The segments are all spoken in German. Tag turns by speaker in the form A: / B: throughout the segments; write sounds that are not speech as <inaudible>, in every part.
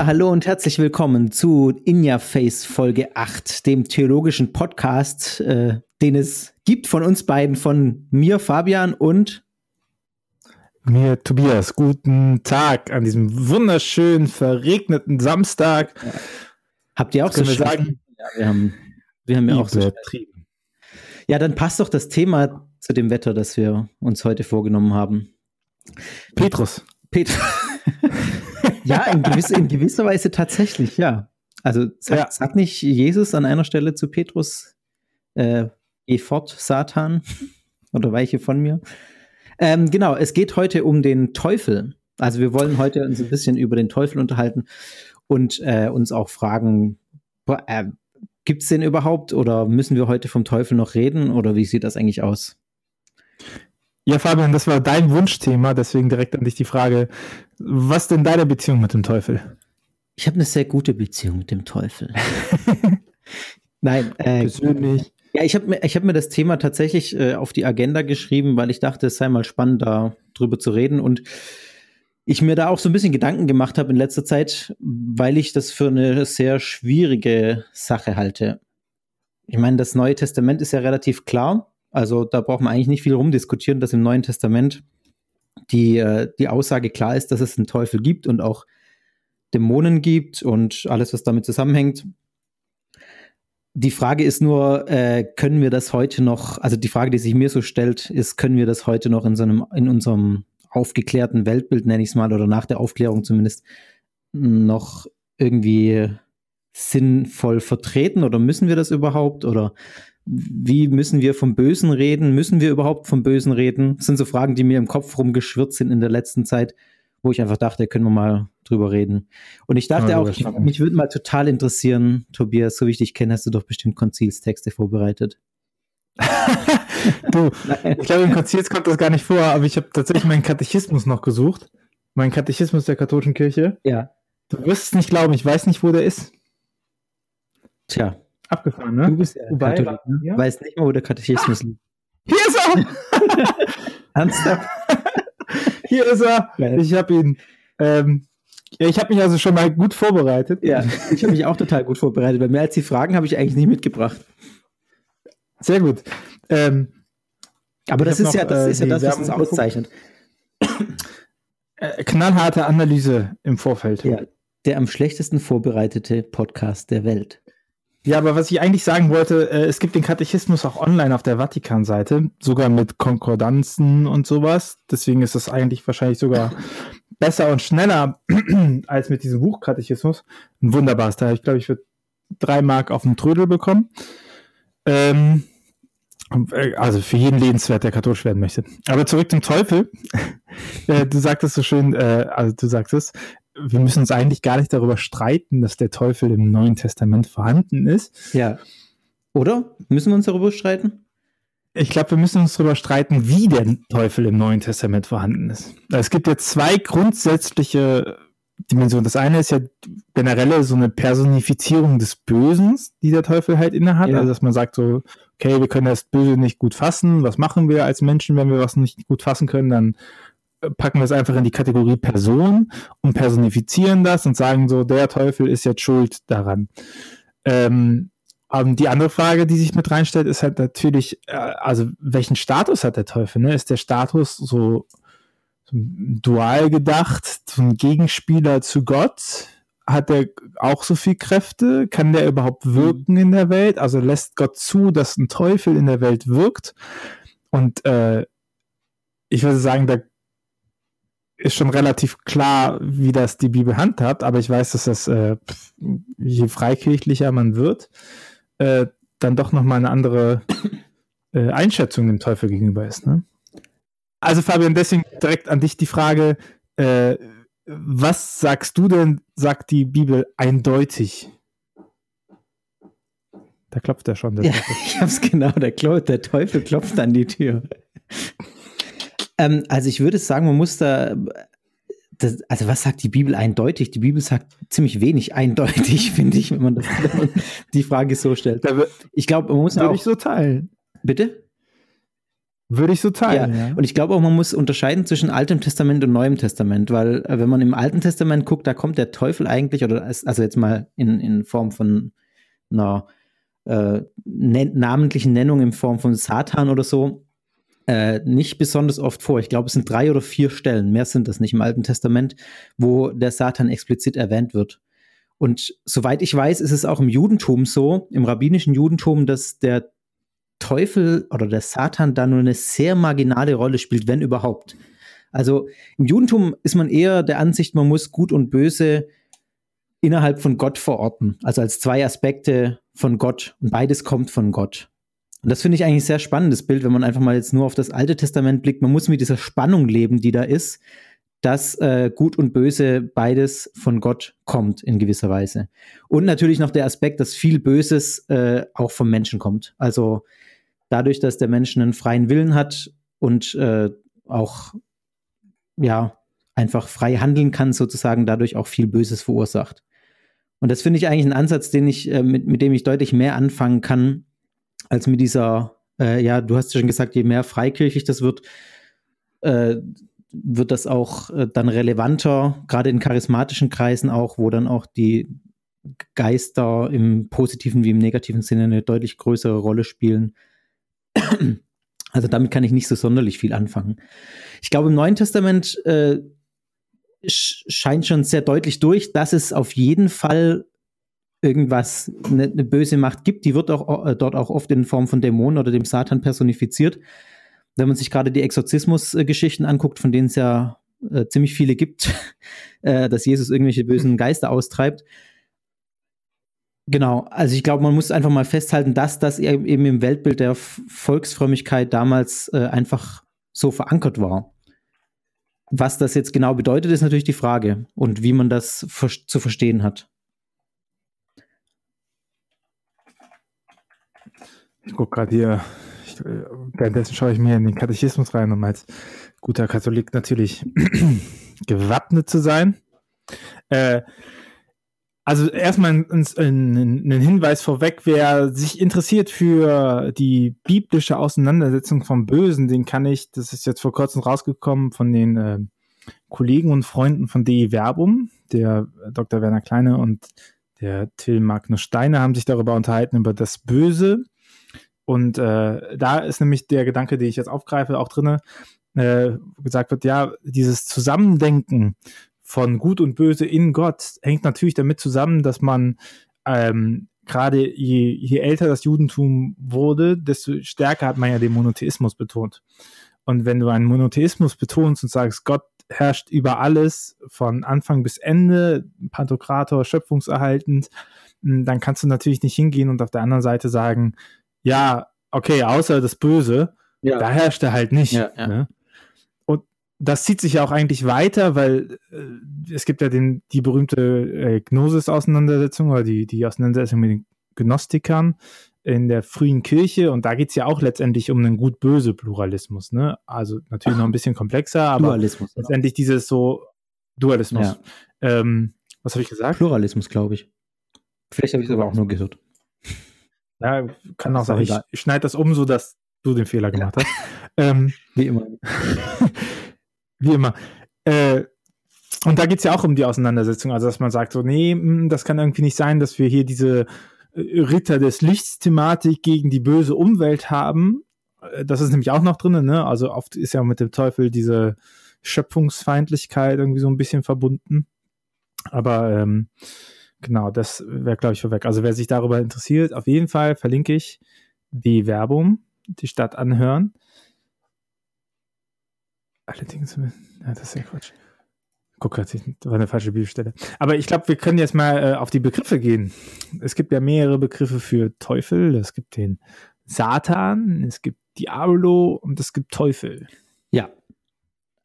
A: Ja, hallo und herzlich willkommen zu In Your Face Folge 8, dem theologischen Podcast, äh, den es gibt von uns beiden, von mir, Fabian und
B: mir, Tobias. Guten Tag an diesem wunderschönen, verregneten Samstag. Ja.
A: Habt ihr auch so sagen? Ja, wir haben, wir haben ja auch so übertrieben. Ja, dann passt doch das Thema zu dem Wetter, das wir uns heute vorgenommen haben.
B: Petrus.
A: Petrus. <laughs> Ja, in, gewiss, in, gewisser Weise tatsächlich, ja. Also sagt, ja. sagt nicht Jesus an einer Stelle zu Petrus, äh, geh fort, Satan, <laughs> oder weiche von mir. Ähm, genau, es geht heute um den Teufel. Also wir wollen heute uns ein bisschen über den Teufel unterhalten und äh, uns auch fragen, äh, gibt es den überhaupt oder müssen wir heute vom Teufel noch reden oder wie sieht das eigentlich aus?
B: Ja, Fabian, das war dein Wunschthema, deswegen direkt an dich die Frage, was denn deine Beziehung mit dem Teufel?
A: Ich habe eine sehr gute Beziehung mit dem Teufel. <laughs> Nein,
B: äh, persönlich.
A: Ja, ich habe mir, hab mir das Thema tatsächlich äh, auf die Agenda geschrieben, weil ich dachte, es sei mal spannend, da drüber zu reden. Und ich mir da auch so ein bisschen Gedanken gemacht habe in letzter Zeit, weil ich das für eine sehr schwierige Sache halte. Ich meine, das Neue Testament ist ja relativ klar. Also da braucht man eigentlich nicht viel rumdiskutieren, dass im Neuen Testament die, äh, die Aussage klar ist, dass es einen Teufel gibt und auch Dämonen gibt und alles, was damit zusammenhängt. Die Frage ist nur, äh, können wir das heute noch, also die Frage, die sich mir so stellt, ist, können wir das heute noch in so einem, in unserem aufgeklärten Weltbild, nenne ich es mal, oder nach der Aufklärung zumindest, noch irgendwie sinnvoll vertreten oder müssen wir das überhaupt? Oder wie müssen wir vom Bösen reden? Müssen wir überhaupt vom Bösen reden? Das sind so Fragen, die mir im Kopf rumgeschwirrt sind in der letzten Zeit, wo ich einfach dachte, können wir mal drüber reden. Und ich dachte ja, auch, ich, mich würde mal total interessieren, Tobias, so wie ich dich kenne, hast du doch bestimmt Konzilstexte vorbereitet. <laughs>
B: du, ich glaube, im Konzils kommt das gar nicht vor, aber ich habe tatsächlich meinen Katechismus noch gesucht. Mein Katechismus der katholischen Kirche.
A: Ja.
B: Du wirst es nicht glauben, ich weiß nicht, wo der ist.
A: Tja,
B: Abgefahren, ne?
A: Du bist ja Wobei, Katholik, ne? ja? Weiß nicht mal, wo der Katechismus liegt.
B: Hier ist er! <laughs>
A: Ernsthaft? <laughs>
B: Hier ist er. Ich habe ihn. Ähm, ja, ich habe mich also schon mal gut vorbereitet.
A: Ja, ich habe mich auch total gut vorbereitet, weil mehr als die Fragen habe ich eigentlich nicht mitgebracht.
B: Sehr gut. Ähm,
A: Aber das ist, noch, ja, das äh, ist ja das, was uns auszeichnet.
B: Äh, knallharte Analyse im Vorfeld.
A: Ja, der am schlechtesten vorbereitete Podcast der Welt.
B: Ja, aber was ich eigentlich sagen wollte, äh, es gibt den Katechismus auch online auf der Vatikan-Seite, sogar mit Konkordanzen und sowas. Deswegen ist es eigentlich wahrscheinlich sogar <laughs> besser und schneller <clears throat> als mit diesem Buchkatechismus. Ein wunderbares Teil. Ich glaube, ich würde drei Mark auf den Trödel bekommen. Ähm, äh, also für jeden lebenswert, der katholisch werden möchte. Aber zurück zum Teufel. <laughs> äh, du sagtest so schön, äh, also du sagtest, wir müssen uns eigentlich gar nicht darüber streiten, dass der Teufel im Neuen Testament vorhanden ist.
A: Ja. Oder? Müssen wir uns darüber streiten?
B: Ich glaube, wir müssen uns darüber streiten, wie der Teufel im Neuen Testament vorhanden ist. Es gibt ja zwei grundsätzliche Dimensionen. Das eine ist ja generell so eine Personifizierung des Bösen, die der Teufel halt innehat. Ja. Also, dass man sagt so, okay, wir können das Böse nicht gut fassen. Was machen wir als Menschen, wenn wir was nicht gut fassen können? Dann packen wir es einfach in die Kategorie Person und personifizieren das und sagen so, der Teufel ist jetzt schuld daran. Ähm, die andere Frage, die sich mit reinstellt, ist halt natürlich, äh, also welchen Status hat der Teufel? Ne? Ist der Status so, so dual gedacht, so ein Gegenspieler zu Gott? Hat er auch so viel Kräfte? Kann der überhaupt wirken in der Welt? Also lässt Gott zu, dass ein Teufel in der Welt wirkt? Und äh, ich würde sagen, da ist schon relativ klar, wie das die Bibel handhabt, aber ich weiß, dass das, äh, je freikirchlicher man wird, äh, dann doch nochmal eine andere äh, Einschätzung dem Teufel gegenüber ist. Ne? Also Fabian, deswegen direkt an dich die Frage, äh, was sagst du denn, sagt die Bibel eindeutig? Da klopft er schon.
A: ja, <laughs> ich hab's genau, der, der, Teufel klopft an die Tür. Ähm, also ich würde sagen, man muss da das, also was sagt die Bibel eindeutig? Die Bibel sagt ziemlich wenig eindeutig, <laughs> finde ich, wenn man, das, wenn man die Frage so stellt. Ich glaube, man muss
B: Würde auch, ich so teilen.
A: Bitte?
B: Würde ich so teilen.
A: Ja. ja. Und ich glaube auch, man muss unterscheiden zwischen Altem Testament und Neuem Testament, weil äh, wenn man im Alten Testament guckt, da kommt der Teufel eigentlich, oder also jetzt mal in, in Form von einer äh, namentlichen Nennung in Form von Satan oder so, äh, nicht besonders oft vor. Ich glaube, es sind drei oder vier Stellen, mehr sind das nicht im Alten Testament, wo der Satan explizit erwähnt wird. Und soweit ich weiß, ist es auch im Judentum so, im rabbinischen Judentum, dass der Teufel oder der Satan da nur eine sehr marginale Rolle spielt, wenn überhaupt. Also im Judentum ist man eher der Ansicht, man muss Gut und Böse innerhalb von Gott verorten, also als zwei Aspekte von Gott und beides kommt von Gott. Und das finde ich eigentlich ein sehr spannendes Bild, wenn man einfach mal jetzt nur auf das Alte Testament blickt. Man muss mit dieser Spannung leben, die da ist, dass äh, Gut und Böse beides von Gott kommt in gewisser Weise. Und natürlich noch der Aspekt, dass viel Böses äh, auch vom Menschen kommt. Also dadurch, dass der Mensch einen freien Willen hat und äh, auch ja einfach frei handeln kann, sozusagen dadurch auch viel Böses verursacht. Und das finde ich eigentlich ein Ansatz, den ich, äh, mit, mit dem ich deutlich mehr anfangen kann, als mit dieser, äh, ja, du hast ja schon gesagt, je mehr freikirchlich das wird, äh, wird das auch äh, dann relevanter, gerade in charismatischen Kreisen auch, wo dann auch die Geister im positiven wie im negativen Sinne eine deutlich größere Rolle spielen. <clears throat> Also damit kann ich nicht so sonderlich viel anfangen. Ich glaube, im Neuen Testament äh, scheint schon sehr deutlich durch, dass es auf jeden Fall irgendwas, eine, eine, böse Macht gibt, die wird auch äh, dort auch oft in Form von Dämonen oder dem Satan personifiziert. Wenn man sich gerade die Exorzismus-Geschichten anguckt, von denen es ja äh, ziemlich viele gibt, <laughs> äh, dass Jesus irgendwelche bösen Geister austreibt. Genau, also ich glaube, man muss einfach mal festhalten, dass das eben im Weltbild der Volksfrömmigkeit damals äh, einfach so verankert war. Was das jetzt genau bedeutet, ist natürlich die Frage und wie man das zu verstehen hat.
B: Ich gucke gerade hier, ich, äh, währenddessen schaue ich mir in den Katechismus rein, um als guter Katholik natürlich <clears throat> gewappnet zu sein. Äh, also erstmal ein, ein, ein, Hinweis vorweg, wer sich interessiert für die biblische Auseinandersetzung vom Bösen, den kann ich, das ist jetzt vor kurzem rausgekommen von den äh, Kollegen und Freunden von DE Verbum, der Dr. Werner Kleine und der Till Magnus Steiner haben sich darüber unterhalten, über das Böse und äh, da ist nämlich der Gedanke, den ich jetzt aufgreife, auch drin, äh, gesagt wird, ja, dieses Zusammendenken von Gut und Böse in Gott hängt natürlich damit zusammen, dass man ähm, gerade je, je älter das Judentum wurde, desto stärker hat man ja den Monotheismus betont. Und wenn du einen Monotheismus betonst und sagst, Gott herrscht über alles von Anfang bis Ende, Pantokrator, schöpfungserhaltend, dann kannst du natürlich nicht hingehen und auf der anderen Seite sagen, ja, okay, außer das Böse, ja. da herrscht er halt nicht. Ja, ja. Ne? Und das zieht sich ja auch eigentlich weiter, weil äh, es gibt ja den, die berühmte äh, Gnosis-Auseinandersetzung oder die, die Auseinandersetzung mit den Gnostikern in der frühen Kirche und da geht es ja auch letztendlich um einen gut-böse Pluralismus. Ne? Also natürlich noch ein bisschen komplexer, aber Dualismus, letztendlich dieses so Dualismus. Ähm, was habe ich gesagt?
A: Pluralismus, glaube ich. Vielleicht habe ich es aber auch nur gehört.
B: Ja, kann auch sein. Ich, ich schneide das um, so dass du den Fehler gemacht hast. Ähm, <laughs>
A: wie immer. <laughs>
B: wie immer. Äh, und da geht es ja auch um die Auseinandersetzung, also dass man sagt, so, nee, hm, das kann irgendwie nicht sein, dass wir hier diese äh, Ritter des Lichts-Thematik gegen die böse Umwelt haben. Äh, das ist nämlich auch noch drin, ne? Also oft ist ja mit dem Teufel diese Schöpfungsfeindlichkeit irgendwie so ein bisschen verbunden. Aber ähm, Genau, das wäre, glaube ich, vorweg. Also wer sich darüber interessiert, auf jeden Fall verlinke ich die Werbung, die Stadt anhören. Allerdings, ja, das ist ja Quatsch. Guck, das war eine falsche Bibelstelle. Aber ich glaube, wir können jetzt mal äh, auf die Begriffe gehen. Es gibt ja mehrere Begriffe für Teufel. Es gibt den Satan, es gibt Diablo und es gibt Teufel.
A: Ja.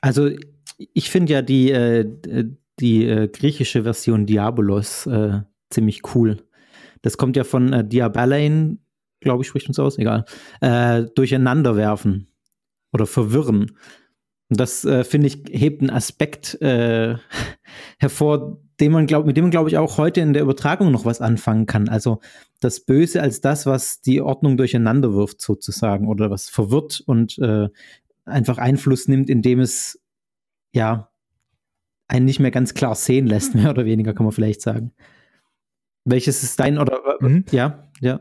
A: Also ich finde ja die, äh, die äh, griechische Version Diabolos äh, ziemlich cool. Das kommt ja von äh, Diabalein, glaube ich, spricht uns aus, egal. Äh, durcheinander werfen oder verwirren. Und das, äh, finde ich, hebt einen Aspekt äh, <laughs> hervor, den man glaub, mit dem man, glaube ich, auch heute in der Übertragung noch was anfangen kann. Also das Böse als das, was die Ordnung durcheinander wirft, sozusagen, oder was verwirrt und äh, einfach Einfluss nimmt, indem es ja einen nicht mehr ganz klar sehen lässt, mehr oder weniger, kann man vielleicht sagen. Welches ist dein oder mhm. ja, ja.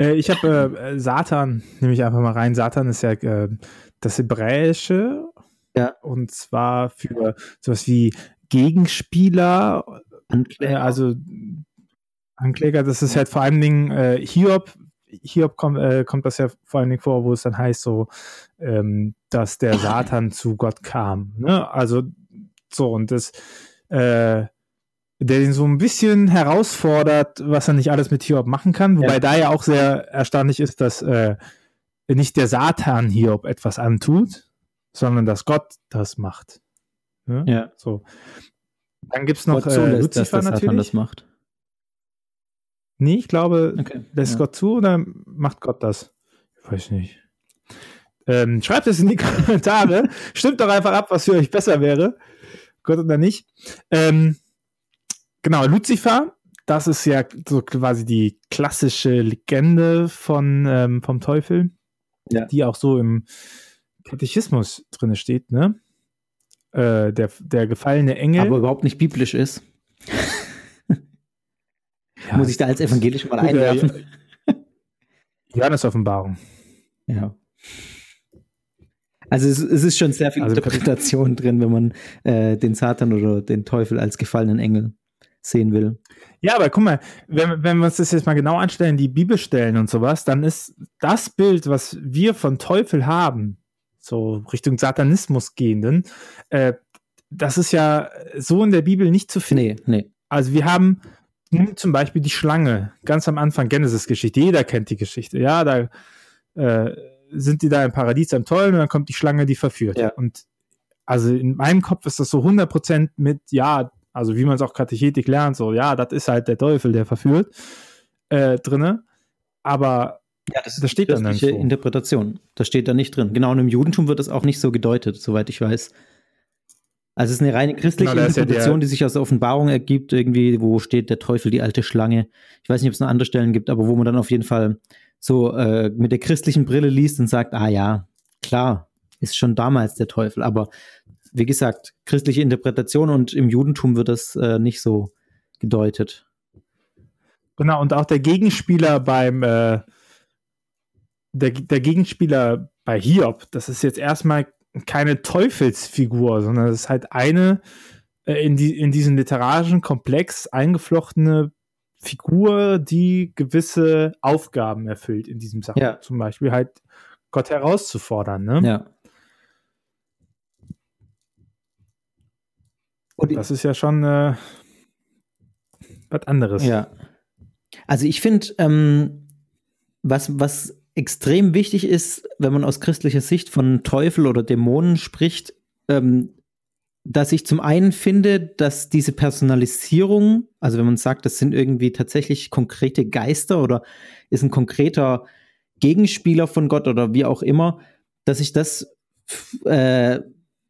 B: Äh, ich habe äh, Satan, nehme ich einfach mal rein. Satan ist ja äh, das Hebräische. Ja. Und zwar für sowas wie Gegenspieler, Ankläger. also Ankläger, das ist halt vor allen Dingen äh, Hiob. Hiob kommt, äh, kommt das ja vor allen Dingen vor, wo es dann heißt so, ähm, dass der Satan zu Gott kam. Ne? Also so und das, äh, der ihn so ein bisschen herausfordert, was er nicht alles mit Hiob machen kann, wobei ja. da ja auch sehr erstaunlich ist, dass äh, nicht der Satan Hiob etwas antut, sondern dass Gott das macht.
A: Ne? Ja.
B: So. Dann gibt es noch äh, Lucifer dass natürlich. das macht. Nee, ich glaube, okay. lässt ja. Gott zu oder macht Gott das? Ich weiß nicht. Ähm, schreibt es in die <laughs> Kommentare. Stimmt doch einfach ab, was für euch besser wäre. Gott oder nicht. Ähm, genau, Lucifer, das ist ja so quasi die klassische Legende von, ähm, vom Teufel, ja. die auch so im Katechismus drin steht, ne? Äh, der, der gefallene Engel.
A: Aber überhaupt nicht biblisch ist. <laughs> ja, Muss ich da als evangelisch mal einwerfen?
B: Johannes Offenbarung.
A: Ja. Also es, es, ist schon sehr viel also, Interpretation drin, wenn man äh, den Satan oder den Teufel als gefallenen Engel sehen will.
B: Ja, aber guck mal, wenn, wenn wir uns das jetzt mal genau anstellen, die Bibelstellen und sowas, dann ist das Bild, was wir von Teufel haben, so Richtung Satanismus gehenden, äh, das ist ja so in der Bibel nicht zu finden. Nee, nee. Also wir haben zum Beispiel die Schlange, ganz am Anfang Genesis-Geschichte. Jeder kennt die Geschichte. Ja, da äh, sind die da im Paradies am Tollen und dann kommt die Schlange, die verführt. Ja. Und also in meinem Kopf ist das so 100% mit, ja, also wie man es auch Katechetik lernt, so, ja, das ist halt der Teufel, der verführt, äh, drinne. Aber
A: ja, das, das steht da nicht. Interpretation. Das steht da nicht drin. Genau, und im Judentum wird das auch nicht so gedeutet, soweit ich weiß. Also es ist eine reine christliche genau, Interpretation, ja die sich aus der Offenbarung ergibt, irgendwie, wo steht der Teufel, die alte Schlange. Ich weiß nicht, ob es noch andere Stellen gibt, aber wo man dann auf jeden Fall so äh, mit der christlichen Brille liest und sagt, ah ja, klar, ist schon damals der Teufel. Aber wie gesagt, christliche Interpretation und im Judentum wird das äh, nicht so gedeutet.
B: Genau, und auch der Gegenspieler beim äh, der, der Gegenspieler bei Hiob, das ist jetzt erstmal keine Teufelsfigur, sondern es ist halt eine äh, in, die, in diesen literarischen Komplex eingeflochtene Figur, die gewisse Aufgaben erfüllt in diesem Sachen. Ja. Zum Beispiel halt Gott herauszufordern. Ne?
A: Ja.
B: Und das ist ja schon äh, was anderes.
A: Ja. Also ich finde, ähm, was, was extrem wichtig ist, wenn man aus christlicher Sicht von Teufel oder Dämonen spricht, ähm, dass ich zum einen finde, dass diese Personalisierung, also wenn man sagt, das sind irgendwie tatsächlich konkrete Geister oder ist ein konkreter Gegenspieler von Gott oder wie auch immer, dass ich das, äh,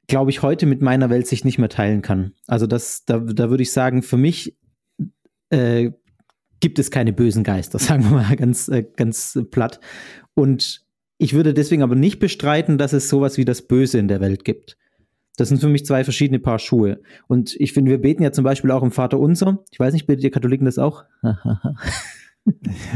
A: glaube ich, heute mit meiner Welt sich nicht mehr teilen kann. Also das, da, da würde ich sagen, für mich äh, gibt es keine bösen Geister, <laughs> sagen wir mal ganz, äh, ganz platt. Und ich würde deswegen aber nicht bestreiten, dass es sowas wie das Böse in der Welt gibt. Das sind für mich zwei verschiedene Paar Schuhe. Und ich finde, wir beten ja zum Beispiel auch im Vater Unser. Ich weiß nicht, betet ihr Katholiken das auch? <laughs>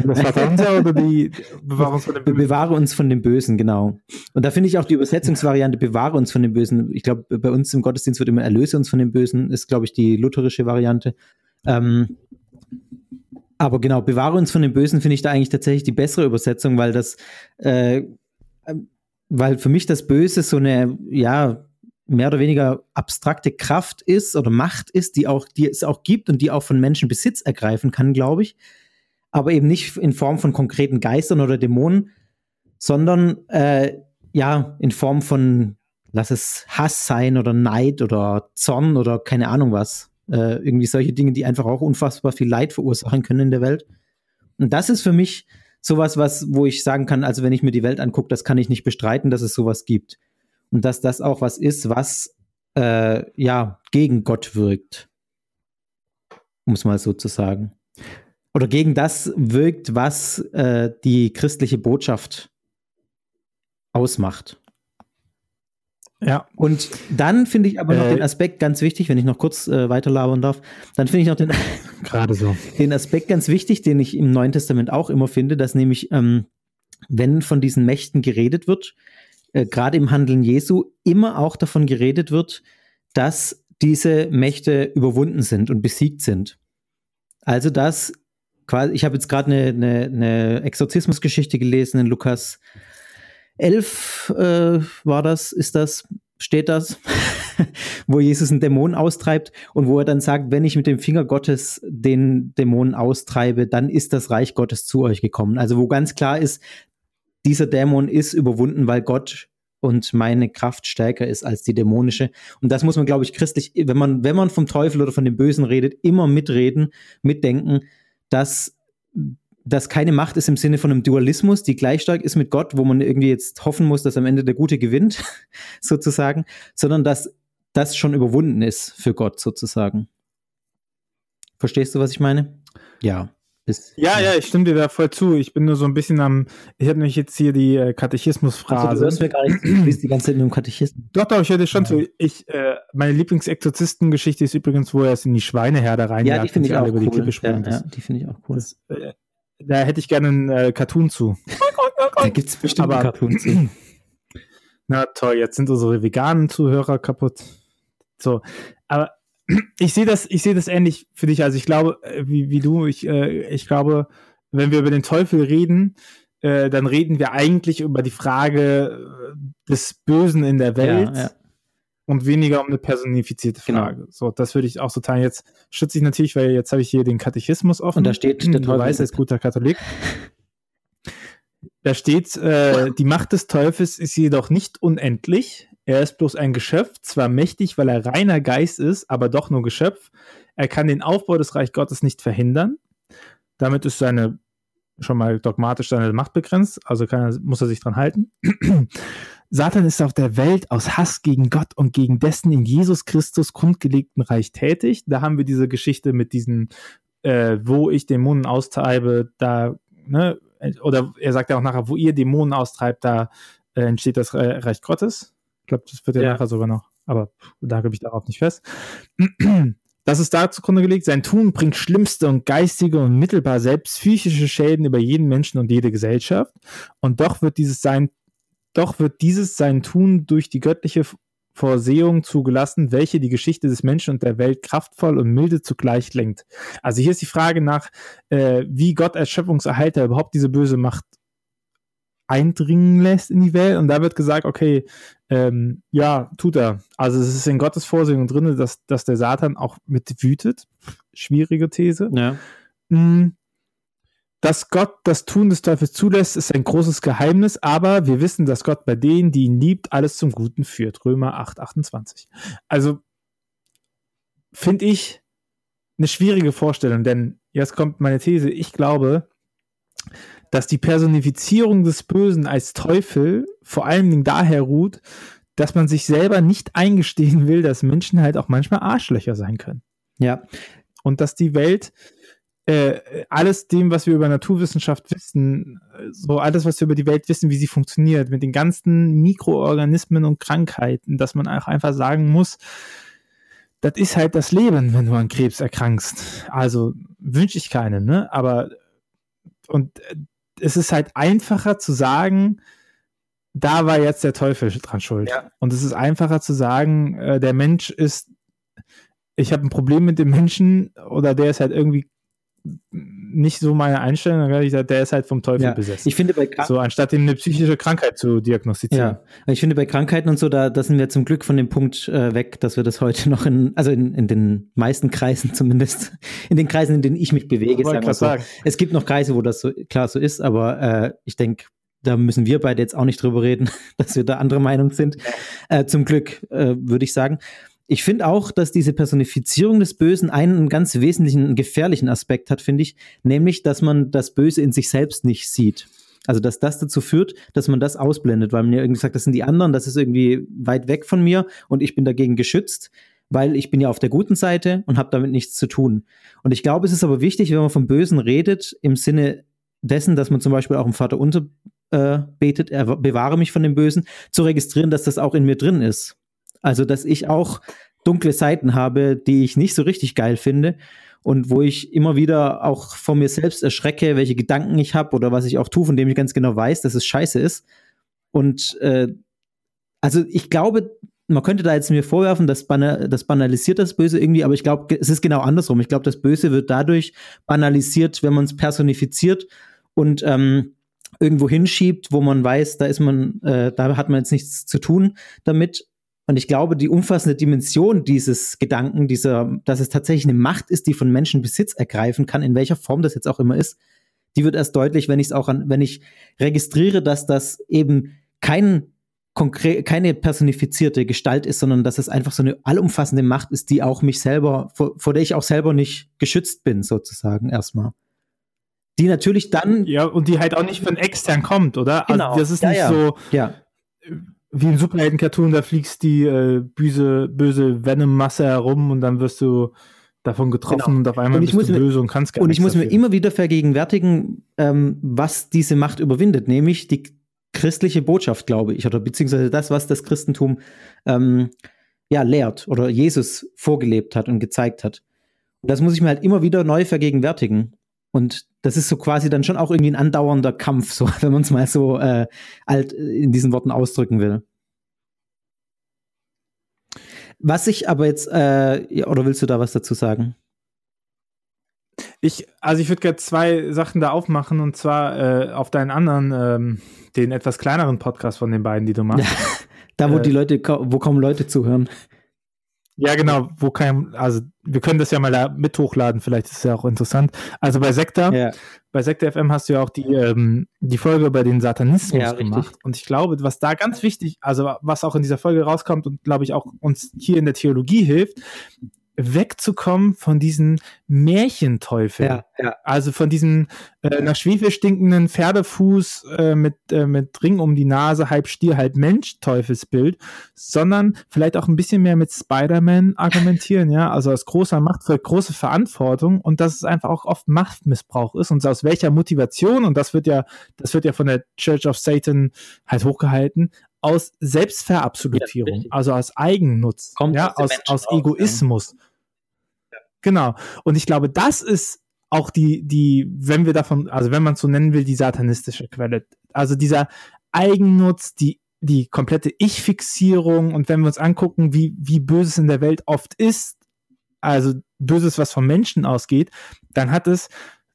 B: das Vater Unser oder die
A: Bewahre uns von dem Bösen? Bewahre uns von dem Bösen, genau. Und da finde ich auch die Übersetzungsvariante Bewahre uns von dem Bösen. Ich glaube, bei uns im Gottesdienst wird immer Erlöse uns von dem Bösen, ist, glaube ich, die lutherische Variante. Ähm, aber genau, bewahre uns von dem Bösen finde ich da eigentlich tatsächlich die bessere Übersetzung, weil das, äh, weil für mich das Böse so eine, ja, mehr oder weniger abstrakte Kraft ist oder Macht ist, die auch, die es auch gibt und die auch von Menschen Besitz ergreifen kann, glaube ich. aber eben nicht in Form von konkreten Geistern oder Dämonen, sondern äh, ja, in Form von, lass es Hass sein oder Neid oder Zorn oder keine Ahnung was. Äh, irgendwie solche Dinge, die einfach auch unfassbar viel Leid verursachen können in der Welt. Und das ist für mich sowas, was, wo ich sagen kann, also wenn ich mir die Welt angucke, das kann ich nicht bestreiten, dass es sowas gibt. Und dass das auch was ist, was äh, ja gegen Gott wirkt. Um es mal so zu sagen. Oder gegen das wirkt, was äh, die christliche Botschaft ausmacht. Ja. Und dann finde ich aber noch äh, den Aspekt ganz wichtig, wenn ich noch kurz äh, weiterlabern darf, dann finde ich noch den, <laughs>
B: gerade so.
A: den Aspekt ganz wichtig, den ich im Neuen Testament auch immer finde, dass nämlich, ähm, wenn von diesen Mächten geredet wird, äh, gerade im Handeln Jesu, immer auch davon geredet wird, dass diese Mächte überwunden sind und besiegt sind. Also dass quasi, ich habe jetzt gerade eine, eine, eine Exorzismusgeschichte gelesen in Lukas 11 äh, war das, ist das, steht das, <laughs> wo Jesus einen Dämon austreibt und wo er dann sagt, wenn ich mit dem Finger Gottes den Dämon austreibe, dann ist das Reich Gottes zu euch gekommen. Also wo ganz klar ist, dieser Dämon ist überwunden, weil Gott und meine Kraft stärker ist als die dämonische. Und das muss man, glaube ich, christlich, wenn man, wenn man vom Teufel oder von dem Bösen redet, immer mitreden, mitdenken, dass das keine Macht ist im Sinne von einem Dualismus, die gleich stark ist mit Gott, wo man irgendwie jetzt hoffen muss, dass am Ende der Gute gewinnt, <laughs> sozusagen, sondern dass das schon überwunden ist für Gott sozusagen. Verstehst du, was ich meine?
B: Ja. Ist, ja, ja, ich stimme dir da voll zu. Ich bin nur so ein bisschen am, ich habe nämlich jetzt hier die äh, Katechismusphrase. Also, du hörst mir gar nicht, du bist die ganze Zeit in einem Katechismus. Doch, doch, ich höre dir schon ja. zu. Ich, äh, meine Lieblingsexorzistengeschichte ist übrigens, wo er es in die Schweineherde reinjagt.
A: Ja, die finde ich auch
B: über
A: cool.
B: Die Kippe ja,
A: ja, die finde ich auch cool. Das,
B: äh, da hätte ich gerne einen äh, Cartoon zu.
A: da gibt es bestimmt einen Cartoon zu. <clears throat>
B: Na toll, jetzt sind unsere veganen Zuhörer kaputt. So, aber ich sehe das, ich sehe das ähnlich für dich. Also ich glaube, äh, wie, wie du, ich, äh, ich glaube, wenn wir über den Teufel reden, äh, dann reden wir eigentlich über die Frage äh, des Bösen in der Welt. Ja, ja und weniger um eine personifizierte genau. Frage. Genau. So, das würde ich auch so teilen. Jetzt schütze ich natürlich, weil jetzt habe ich hier den Katechismus offen.
A: Und da steht,
B: der Teufel weiß als guter Katholik. Da steht, äh, die Macht des Teufels ist jedoch nicht unendlich. Er ist bloß ein Geschöpf, zwar mächtig, weil er reiner Geist ist, aber doch nur Geschöpf. Er kann den Aufbau des Reich Gottes nicht verhindern. Damit ist seine schon mal dogmatisch seine Macht begrenzt, also er, muss er sich dran halten. <clears throat> Satan ist auf der Welt aus Hass gegen Gott und gegen dessen in Jesus Christus kundgelegten Reich tätig. Da haben wir diese Geschichte mit diesen, äh, wo ich Dämonen austreibe, da, ne, oder er sagt ja auch nachher, wo ihr Dämonen austreibt, da äh, entsteht das Reich Gottes. Ich glaube, das wird ja, ja, nachher sogar noch, aber da gebe ich darauf nicht fest. <clears throat> Das ist da zugrunde gelegt. Sein Tun bringt schlimmste und geistige und mittelbar selbst psychische Schäden über jeden Menschen und jede Gesellschaft. Und doch wird dieses sein doch wird dieses sein Tun durch die göttliche Vorsehung zugelassen, welche die Geschichte des Menschen und der Welt kraftvoll und milde zugleich lenkt. Also hier ist die Frage nach, äh, wie Gott als Schöpfungserhalter überhaupt diese böse Macht eindringen lässt in die Welt. Und da wird gesagt, okay, ähm, ja, tut er. Also es ist in Gottes Vorsehung drin, dass, dass der Satan auch mit wütet. Schwierige These.
A: Ja.
B: Mm, dass Gott das Tun des Teufels zulässt, ist ein großes Geheimnis, aber wir wissen, dass Gott bei denen, die ihn liebt, alles zum Guten führt. Römer 8, 28. Also finde ich eine schwierige Vorstellung, denn jetzt kommt meine These. Ich glaube, dass die Personifizierung des Bösen als Teufel vor allen Dingen daher ruht, dass man sich selber nicht eingestehen will, dass Menschen halt auch manchmal Arschlöcher sein können.
A: Ja.
B: Und dass die Welt äh, alles dem, was wir über Naturwissenschaft wissen, so alles, was wir über die Welt wissen, wie sie funktioniert, mit den ganzen Mikroorganismen und Krankheiten, dass man auch einfach sagen muss, das ist halt das Leben, wenn du an Krebs erkrankst. Also wünsche ich keinen, ne? Aber und äh, es ist halt einfacher zu sagen, da war jetzt der Teufel dran schuld. Ja. Und es ist einfacher zu sagen, äh, der Mensch ist, ich habe ein Problem mit dem Menschen oder der ist halt irgendwie nicht so meine Einstellung, dann ich sagen, der ist halt vom Teufel
A: ja.
B: besessen.
A: Ich finde bei
B: Krank so anstatt ihm eine psychische Krankheit zu diagnostizieren.
A: Ja, ich finde bei Krankheiten und so, da, da sind wir zum Glück von dem Punkt äh, weg, dass wir das heute noch in, also in, in den meisten Kreisen <laughs> zumindest, in den Kreisen, in denen ich mich bewege, sagen wir so. Sagen. Es gibt noch Kreise, wo das so klar so ist, aber äh, ich denke, da müssen wir beide jetzt auch nicht drüber reden, <laughs> dass wir da andere Meinung sind. Äh, zum Glück, äh, würde ich sagen. Ich finde auch, dass diese Personifizierung des Bösen einen ganz wesentlichen, gefährlichen Aspekt hat, finde ich, nämlich, dass man das Böse in sich selbst nicht sieht. Also, dass das dazu führt, dass man das ausblendet, weil man ja irgendwie sagt, das sind die anderen, das ist irgendwie weit weg von mir und ich bin dagegen geschützt, weil ich bin ja auf der guten Seite und habe damit nichts zu tun. Und ich glaube, es ist aber wichtig, wenn man vom Bösen redet, im Sinne dessen, dass man zum Beispiel auch im Vater unser äh, betet, er bewahre mich von dem Bösen, zu registrieren, dass das auch in mir drin ist. Also, dass ich auch dunkle Seiten habe, die ich nicht so richtig geil finde und wo ich immer wieder auch von mir selbst erschrecke, welche Gedanken ich habe oder was ich auch tue, von dem ich ganz genau weiß, dass es scheiße ist. Und äh, also ich glaube, man könnte da jetzt mir vorwerfen, das, bana das banalisiert das Böse irgendwie, aber ich glaube, es ist genau andersrum. Ich glaube, das Böse wird dadurch banalisiert, wenn man es personifiziert und ähm, irgendwo hinschiebt, wo man weiß, da ist man, äh, da hat man jetzt nichts zu tun damit. Und ich glaube, die umfassende Dimension dieses Gedanken, dieser, dass es tatsächlich eine Macht ist, die von Menschen Besitz ergreifen kann, in welcher Form das jetzt auch immer ist, die wird erst deutlich, wenn ich es auch an, wenn ich registriere, dass das eben kein konkret, keine personifizierte Gestalt ist, sondern dass es einfach so eine allumfassende Macht ist, die auch mich selber, vor, vor der ich auch selber nicht geschützt bin, sozusagen, erstmal. Die natürlich dann.
B: Ja, und die halt auch nicht von extern kommt, oder?
A: Also genau.
B: Also das ist
A: ja,
B: nicht
A: ja.
B: so.
A: Ja
B: wie im Superhelden-Cartoon, da fliegst die äh, böse, böse Venom-Masse herum und dann wirst du davon getroffen genau. und auf einmal und
A: bist du
B: mir,
A: böse und kannst gar Und ich muss dafür. mir immer wieder vergegenwärtigen, ähm, was diese Macht überwindet, nämlich die christliche Botschaft, glaube ich, oder beziehungsweise das, was das Christentum ähm, ja lehrt oder Jesus vorgelebt hat und gezeigt hat. Und das muss ich mir halt immer wieder neu vergegenwärtigen. Und das ist so quasi dann schon auch irgendwie ein andauernder Kampf, so <laughs> wenn man es mal so äh, alt in diesen Worten ausdrücken will. Was ich aber jetzt, äh, oder willst du da was dazu sagen?
B: Ich, also ich würde gerne zwei Sachen da aufmachen und zwar äh, auf deinen anderen, ähm, den etwas kleineren Podcast von den beiden, die du machst. <laughs>
A: da, wo äh, die Leute, wo kaum Leute zuhören.
B: Ja, genau, wo kein, also wir können das ja mal da mit hochladen, vielleicht ist es ja auch interessant. Also bei Sekta, ja. bei Sekta FM hast du ja auch die, ähm, die Folge über den Satanismus ja, gemacht. Richtig. Und ich glaube, was da ganz wichtig, also was auch in dieser Folge rauskommt und glaube ich auch uns hier in der Theologie hilft, wegzukommen von diesen Märchenteufeln. Ja, ja. Also von diesem äh, nach Schwefel stinkenden Pferdefuß äh, mit, äh, mit Ring um die Nase, halb Stier, halb Mensch Teufelsbild, sondern vielleicht auch ein bisschen mehr mit Spider-Man argumentieren, ja, also aus großer Macht für große Verantwortung und dass es einfach auch oft Machtmissbrauch ist und aus welcher Motivation und das wird ja, das wird ja von der Church of Satan halt hochgehalten, aus Selbstverabsolutierung, ja, also aus Eigennutz, Kommt ja, aus, aus Egoismus. Ja. Genau. Und ich glaube, das ist auch die, die, wenn wir davon, also wenn man es so nennen will, die satanistische Quelle. Also dieser Eigennutz, die, die komplette Ich-Fixierung und wenn wir uns angucken, wie, wie Böses in der Welt oft ist, also Böses, was vom Menschen ausgeht, dann hat es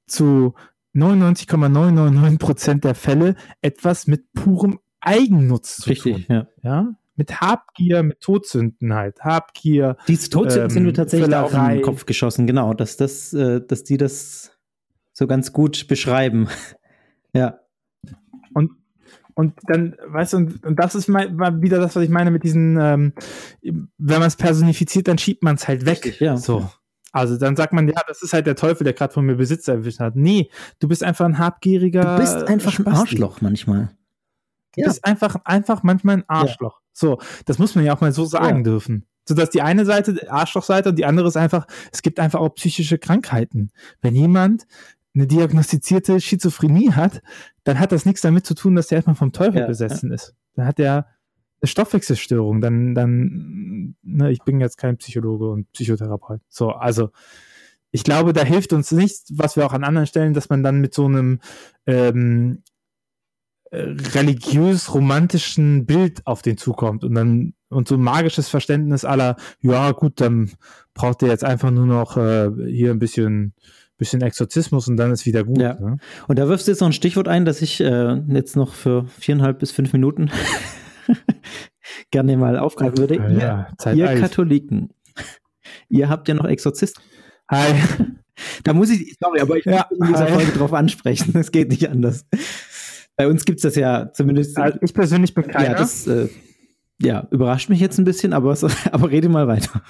B: zu 99,999 Prozent der Fälle etwas mit purem Eigennutz zu
A: Richtig,
B: tun. Ja. ja mit Habgier, mit Todsünden halt. Habgier.
A: Diese Todsünden ähm, sind mir tatsächlich da auch in den Kopf geschossen, genau, dass das, äh, dass die das so ganz gut beschreiben. <laughs> ja.
B: Und und dann, weißt du, und, und das ist mal, wieder das, was ich meine mit diesen, ähm, wenn man es personifiziert, dann schiebt man es halt weg.
A: Richtig, ja.
B: So. Also dann sagt man, ja, das ist halt der Teufel, der gerade von mir Besitz erwischt hat. Nee, du bist einfach ein habgieriger.
A: Du bist einfach ein Arschloch manchmal.
B: Du ja. bist einfach, einfach manchmal ein Arschloch. So, das muss man ja auch mal so sagen ja. dürfen. So dass die eine Seite Arschlochseite und die andere ist einfach, es gibt einfach auch psychische Krankheiten. Wenn jemand eine diagnostizierte Schizophrenie hat, dann hat das nichts damit zu tun, dass der erstmal vom Teufel ja, besessen ja. ist. Dann hat er eine Stoffwechselstörung. Dann, dann, ne, ich bin jetzt kein Psychologe und Psychotherapeut. So, also ich glaube, da hilft uns nichts, was wir auch an anderen Stellen, dass man dann mit so einem ähm, religiös-romantischen Bild auf den zukommt und dann und so ein magisches Verständnis aller, ja gut, dann braucht er jetzt einfach nur noch äh, hier ein bisschen bisschen Exorzismus und dann ist wieder gut.
A: Ja.
B: Ne?
A: Und da wirfst du jetzt noch ein Stichwort ein, das ich äh, jetzt noch für viereinhalb bis fünf Minuten <laughs> gerne mal aufgreifen würde.
B: Ja,
A: ihr
B: ja, Zeit
A: ihr. Katholiken, ihr habt ja noch Exorzisten.
B: Hi. <laughs>
A: Da muss ich, sorry, aber ich
B: Ja,
A: muss in dieser. Folge drauf ansprechen. Es geht nicht anders. Bei uns gibt es das ja zumindest.
B: Also ich persönlich bin keiner.
A: ja, das äh, ja, überrascht mich jetzt ein bisschen, aber, so, <laughs> aber rede mal weiter.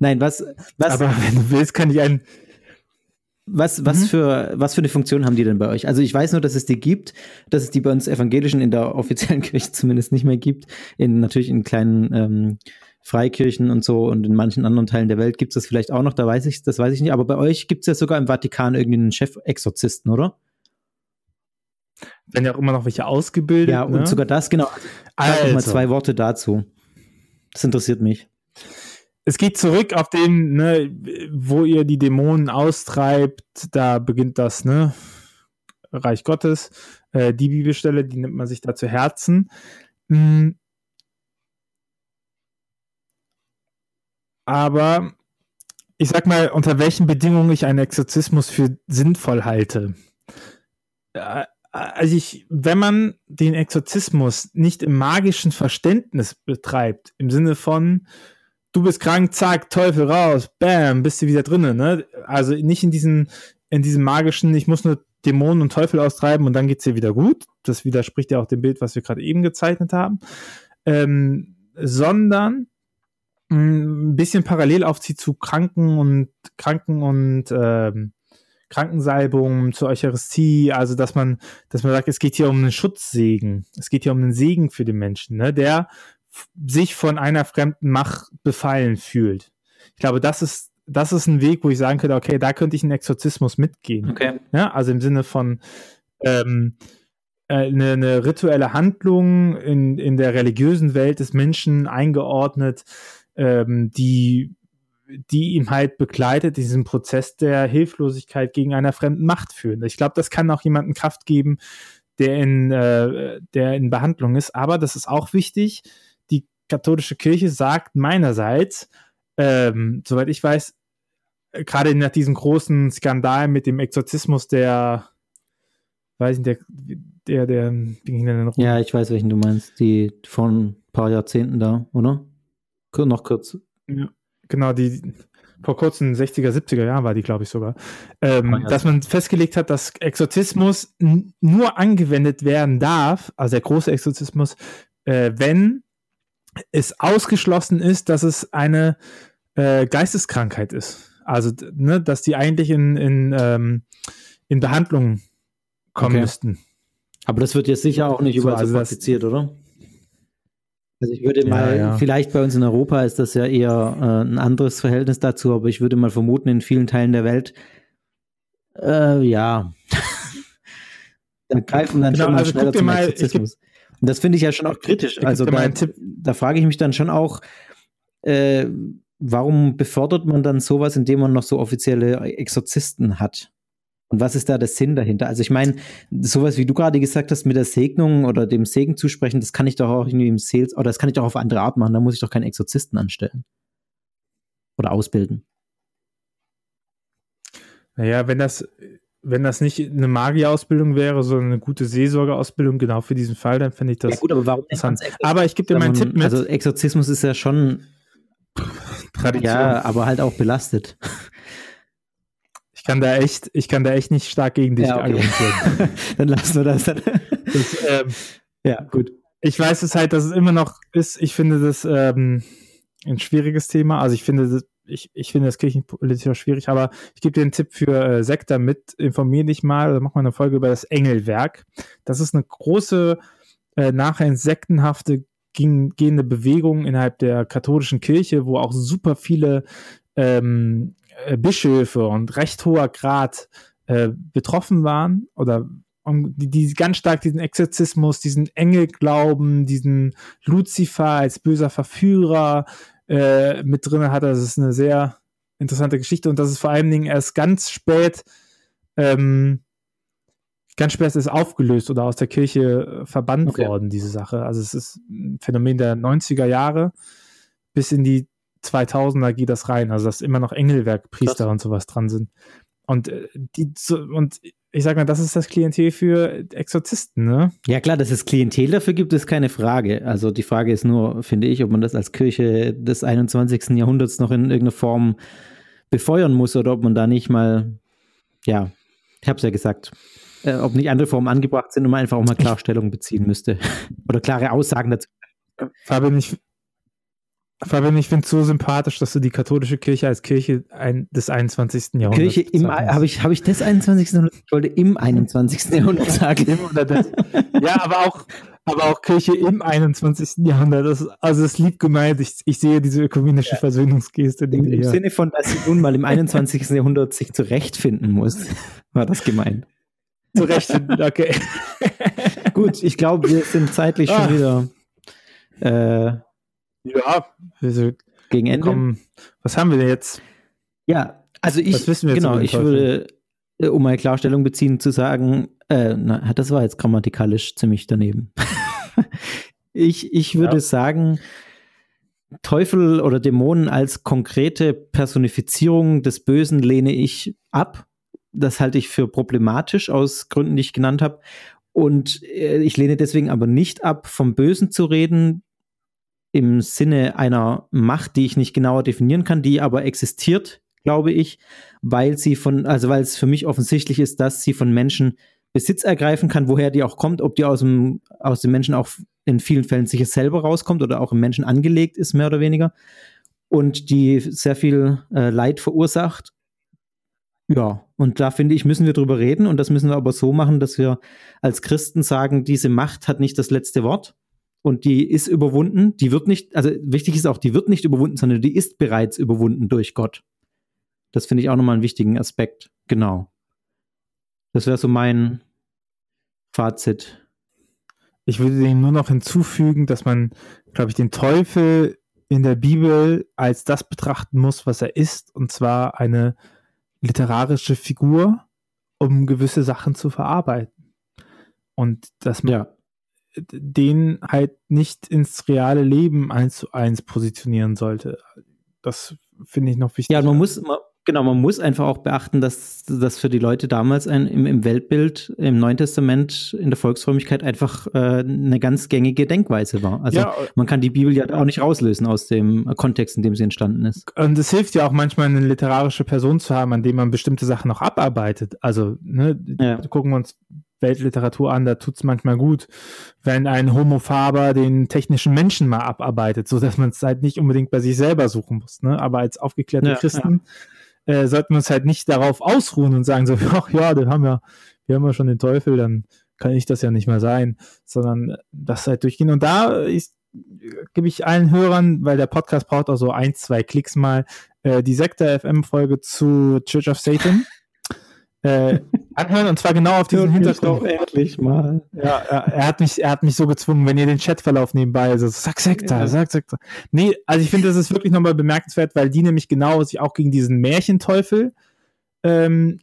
A: Nein, was, was,
B: aber wenn du willst, kann ich einen.
A: was, was,
B: Mhm.
A: für, was für eine Funktion haben die denn bei euch? Also ich weiß nur, dass es die gibt, dass es die bei uns Evangelischen in der offiziellen <laughs> Kirche zumindest nicht mehr gibt. In natürlich in kleinen ähm, Freikirchen und so und in manchen anderen Teilen der Welt gibt es das vielleicht auch noch, da weiß ich, das weiß ich nicht. Aber bei euch gibt es ja sogar im Vatikan irgendeinen Chef-Exorzisten, oder?
B: Wenn ja auch immer noch welche ausgebildet.
A: Ja, und
B: ne?
A: sogar das, genau. Sag doch mal
B: also,
A: zwei Worte dazu. Das interessiert mich.
B: es geht zurück auf den, ne, wo ihr die Dämonen austreibt, da beginnt das, ne, Reich Gottes. Äh, die Bibelstelle, die nimmt man sich da zu Herzen. Mm. Aber ich sag mal, unter welchen Bedingungen ich einen Exorzismus für sinnvoll halte. Also ich, wenn man den Exorzismus nicht im magischen Verständnis betreibt, im Sinne von, du bist krank, zack, Teufel raus, bam, bist du wieder drinnen, ne? Also nicht in diesen, in diesem magischen, ich muss nur Dämonen und Teufel austreiben und dann geht's dir wieder gut. Das widerspricht ja auch dem Bild, was wir gerade eben gezeichnet haben. Ähm, sondern mh, ein bisschen parallel aufzieht zu Kranken und Kranken und ähm, Krankensalbung, zur Eucharistie, also dass man, dass man sagt, es geht hier um einen Schutzsegen. Es geht hier um einen Segen für den Menschen, ne, der sich von einer fremden Macht befallen fühlt. Ich glaube, das ist, das ist ein Weg, wo ich sagen könnte, okay, da könnte ich einen Exorzismus mitgehen.
A: Okay.
B: Ja, also im Sinne von ähm, äh, eine, eine rituelle Handlung in, in der religiösen Welt des Menschen eingeordnet, ähm, die, die ihm halt begleitet, diesen Prozess der Hilflosigkeit gegen einer fremden Macht führen. Ich glaube, das kann auch jemandem Kraft geben, der in, äh, der in Behandlung ist. Aber das ist auch wichtig. Die katholische Kirche sagt meinerseits, ähm, soweit ich weiß, äh, gerade nach diesem großen Skandal mit dem Exorzismus der, weiß nicht, der, der, der, der?
A: Ja, ich weiß, welchen du meinst. Die vor ein paar Jahrzehnten da, oder? Noch kurz.
B: Genau, die vor kurzem 60er, 70er Jahren war die, glaube ich, sogar, ähm,
A: Ah,
B: dass man festgelegt hat, dass Exorzismus nur angewendet werden darf, also der große Exorzismus, äh, wenn es ausgeschlossen ist, dass es eine äh, Geisteskrankheit ist. Also, ne, dass die eigentlich in, in, ähm, in Behandlung kommen
A: Okay.
B: müssten.
A: Aber das wird jetzt sicher auch nicht überall so,
B: also
A: praktiziert, oder? Also ich würde
B: Ja,
A: mal,
B: ja.
A: vielleicht bei uns in Europa ist das ja eher äh, ein anderes Verhältnis dazu, aber ich würde mal vermuten, in vielen Teilen der Welt, äh, ja, da greifen dann
B: Genau,
A: schon mal
B: also
A: schneller zum
B: mal,
A: Exorzismus. Und das finde ich ja schon auch kritisch. Also da, da frage ich mich dann schon auch, äh, warum befördert man dann sowas, indem man noch so offizielle Exorzisten hat? Und was ist da der Sinn dahinter? Also ich meine, sowas wie du gerade gesagt hast mit der Segnung oder dem Segen zusprechen, das kann ich doch auch irgendwie im Sales oder das kann ich doch auf andere Art machen. Da muss ich doch keinen Exorzisten anstellen oder ausbilden.
B: Naja, wenn das, wenn das nicht eine Magierausbildung wäre, sondern eine gute Seelsorgeausbildung, genau für diesen Fall, dann fände ich das
A: ja gut, aber warum
B: interessant. Aber ich gebe dir meinen Tipp mit.
A: Also Exorzismus ist ja schon, <laughs>
B: Tradition.
A: ja, aber halt auch belastet.
B: Ich kann da echt, ich kann da echt nicht stark gegen dich
A: Ja, okay.
B: argumentieren. <laughs>
A: dann lassen wir das dann.
B: Das, ähm,
A: ja, gut.
B: ich weiß es halt, dass es immer noch ist. Ich finde das ähm, ein schwieriges Thema. Also ich finde das, ich, ich finde das kirchenpolitisch schwierig, aber ich gebe dir einen Tipp für äh, Sektor mit. Informier dich mal oder mach mal eine Folge über das Engelwerk. Das ist eine große, äh, nachher ging, gehende Bewegung innerhalb der katholischen Kirche, wo auch super viele ähm, äh, Bischöfe und recht hoher Grad äh, betroffen waren oder um, die, die ganz stark diesen Exorzismus, diesen Engelglauben, diesen Luzifer als böser Verführer äh, mit drin hat. Das ist eine sehr interessante Geschichte und das ist vor allen Dingen erst ganz spät, ähm, ganz spät ist aufgelöst oder aus der Kirche äh, verbannt
A: Okay.
B: worden, diese Sache. Also es ist ein Phänomen der 90er Jahre bis in die 2000er geht das rein. Also dass immer noch Engelwerkpriester
A: Krass.
B: und sowas dran sind. Und äh, die und ich sag mal, das ist das Klientel für Exorzisten, ne?
A: Ja, klar, dass es Klientel dafür gibt, ist keine Frage. Also die Frage ist nur, finde ich, ob man das als Kirche des 21. Jahrhunderts noch in irgendeiner Form befeuern muss oder ob man da nicht mal, ja, ich habe es ja gesagt, äh, ob nicht andere Formen angebracht sind und man einfach auch mal Klarstellung beziehen müsste <laughs> oder klare Aussagen dazu.
B: Fabian, ich, Fabian, ich finde es so sympathisch, dass du die katholische Kirche als Kirche ein, des 21. Jahrhunderts
A: Kirche im, habe ich, hab ich des 21. Jahrhunderts, ich wollte im 21. Jahrhundert sagen.
B: ja, aber auch, aber auch Kirche im 21. Jahrhundert. Das, also es ist lieb gemeint. Ich, ich sehe diese ökumenische ja. Versöhnungsgeste.
A: Im, Im Sinne von, dass sie nun mal im 21. Jahrhundert sich zurechtfinden muss, war das gemeint.
B: Zurechtfinden, okay.
A: Gut, ich glaube, wir sind zeitlich ah. schon wieder
B: äh, ja, also
A: gegen Ende. Kommen,
B: was haben wir denn jetzt?
A: Ja, also ich, genau, ich würde, äh, um eine Klarstellung beziehen, zu sagen, äh, na, das war jetzt grammatikalisch ziemlich daneben. <laughs> ich, ich würde ja. sagen, Teufel oder Dämonen als konkrete Personifizierung des Bösen lehne ich ab. Das halte ich für problematisch aus Gründen, die ich genannt habe. Und äh, ich lehne deswegen aber nicht ab, vom Bösen zu reden, im Sinne einer Macht, die ich nicht genauer definieren kann, die aber existiert, glaube ich, weil sie von, also weil es für mich offensichtlich ist, dass sie von Menschen Besitz ergreifen kann, woher die auch kommt, ob die aus dem, aus dem Menschen auch in vielen Fällen sicher selber rauskommt oder auch im Menschen angelegt ist, mehr oder weniger. Und die sehr viel äh, Leid verursacht. Ja, und da finde ich, müssen wir drüber reden und das müssen wir aber so machen, dass wir als Christen sagen, diese Macht hat nicht das letzte Wort, und die ist überwunden. Die wird nicht, also wichtig ist auch, die wird nicht überwunden, sondern die ist bereits überwunden durch Gott. Das finde ich auch nochmal einen wichtigen Aspekt. Genau. Das wäre so mein Fazit.
B: Ich würde dem nur noch hinzufügen, dass man, glaube ich, den Teufel in der Bibel als das betrachten muss, was er ist, und zwar eine literarische Figur, um gewisse Sachen zu verarbeiten. Und dass man, ja den halt nicht ins reale Leben eins zu eins positionieren sollte. Das finde ich noch wichtig.
A: Ja, man muss, man, genau, man muss einfach auch beachten, dass das für die Leute damals ein, im, im, Weltbild, im Neuen Testament, in der Volksfrömmigkeit einfach äh, eine ganz gängige Denkweise war. Also ja, man kann die Bibel ja auch nicht rauslösen aus dem Kontext, in dem sie entstanden ist.
B: Und es hilft ja auch manchmal, eine literarische Person zu haben, an dem man bestimmte Sachen noch abarbeitet. Also, ne, ja. gucken wir uns Weltliteratur an, da tut es manchmal gut, wenn ein Homo Faber den technischen Menschen mal abarbeitet, so dass man es halt nicht unbedingt bei sich selber suchen muss. Ne? Aber als aufgeklärte ja, Christen ja. Äh, sollten wir uns halt nicht darauf ausruhen und sagen so, <laughs> ach ja, wir haben ja, wir haben ja schon den Teufel, dann kann ich das ja nicht mehr sein, sondern das halt durchgehen. Und da ist, gebe ich allen Hörern, weil der Podcast braucht auch so ein, zwei Klicks mal, äh, die Sektor FM Folge zu Church of Satan <laughs> äh, anhören und zwar genau auf diesen Hintergrund.
A: endlich mal.
B: Ja, er hat mich, er hat mich so gezwungen, wenn ihr den Chatverlauf nebenbei, also sag Sektor, ja. sag Sektor. Nee, also ich finde, das ist wirklich nochmal bemerkenswert, weil die nämlich genau sich auch gegen diesen Märchenteufel ähm,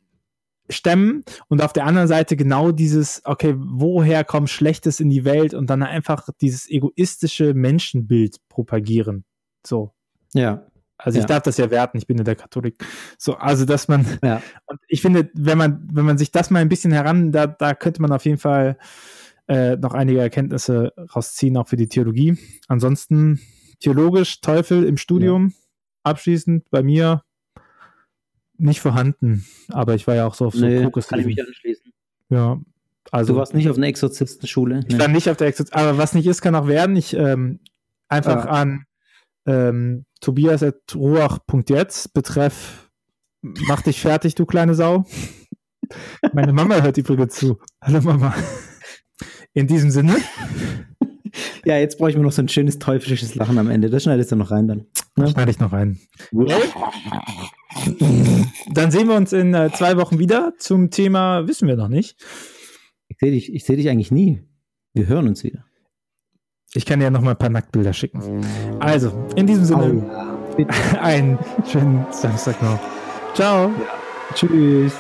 B: stemmen und auf der anderen Seite genau dieses, okay, woher kommt Schlechtes in die Welt und dann einfach dieses egoistische Menschenbild propagieren. So.
A: Ja.
B: Also ja. ich darf das ja werten, ich bin ja der Katholik. So, also dass man, <laughs> ja. und ich finde, wenn man, wenn man sich das mal ein bisschen heran, da, da könnte man auf jeden Fall äh, noch einige Erkenntnisse rausziehen, auch für die Theologie. Ansonsten theologisch Teufel im Studium, ja. abschließend bei mir nicht vorhanden, aber ich war ja auch so auf so
A: nee, Kann ich mich anschließen.
B: Ja, also.
A: Du warst nicht auf einer Exorzistenschule?
B: Ich war nicht auf der Exorzistenschule, aber was nicht ist, kann auch werden. Ich ähm, einfach an ähm, tobias.ruach.jetzt betreff mach dich fertig, du kleine Sau. Meine Mama hört übrigens zu. Hallo Mama. In diesem Sinne.
A: Ja, jetzt brauche ich mir noch so ein schönes teuflisches Lachen am Ende. Das schneidest du noch rein dann.
B: Ne? Schneide ich noch rein. Dann sehen wir uns in äh, zwei Wochen wieder zum Thema, wissen wir noch nicht.
A: Ich sehe dich, seh dich eigentlich nie. Wir hören uns wieder.
B: Ich kann dir ja noch mal ein paar Nacktbilder schicken. Also, in diesem Sinne, oh, <laughs> ja. einen schönen Samstag noch. Ciao. Ja.
A: Tschüss.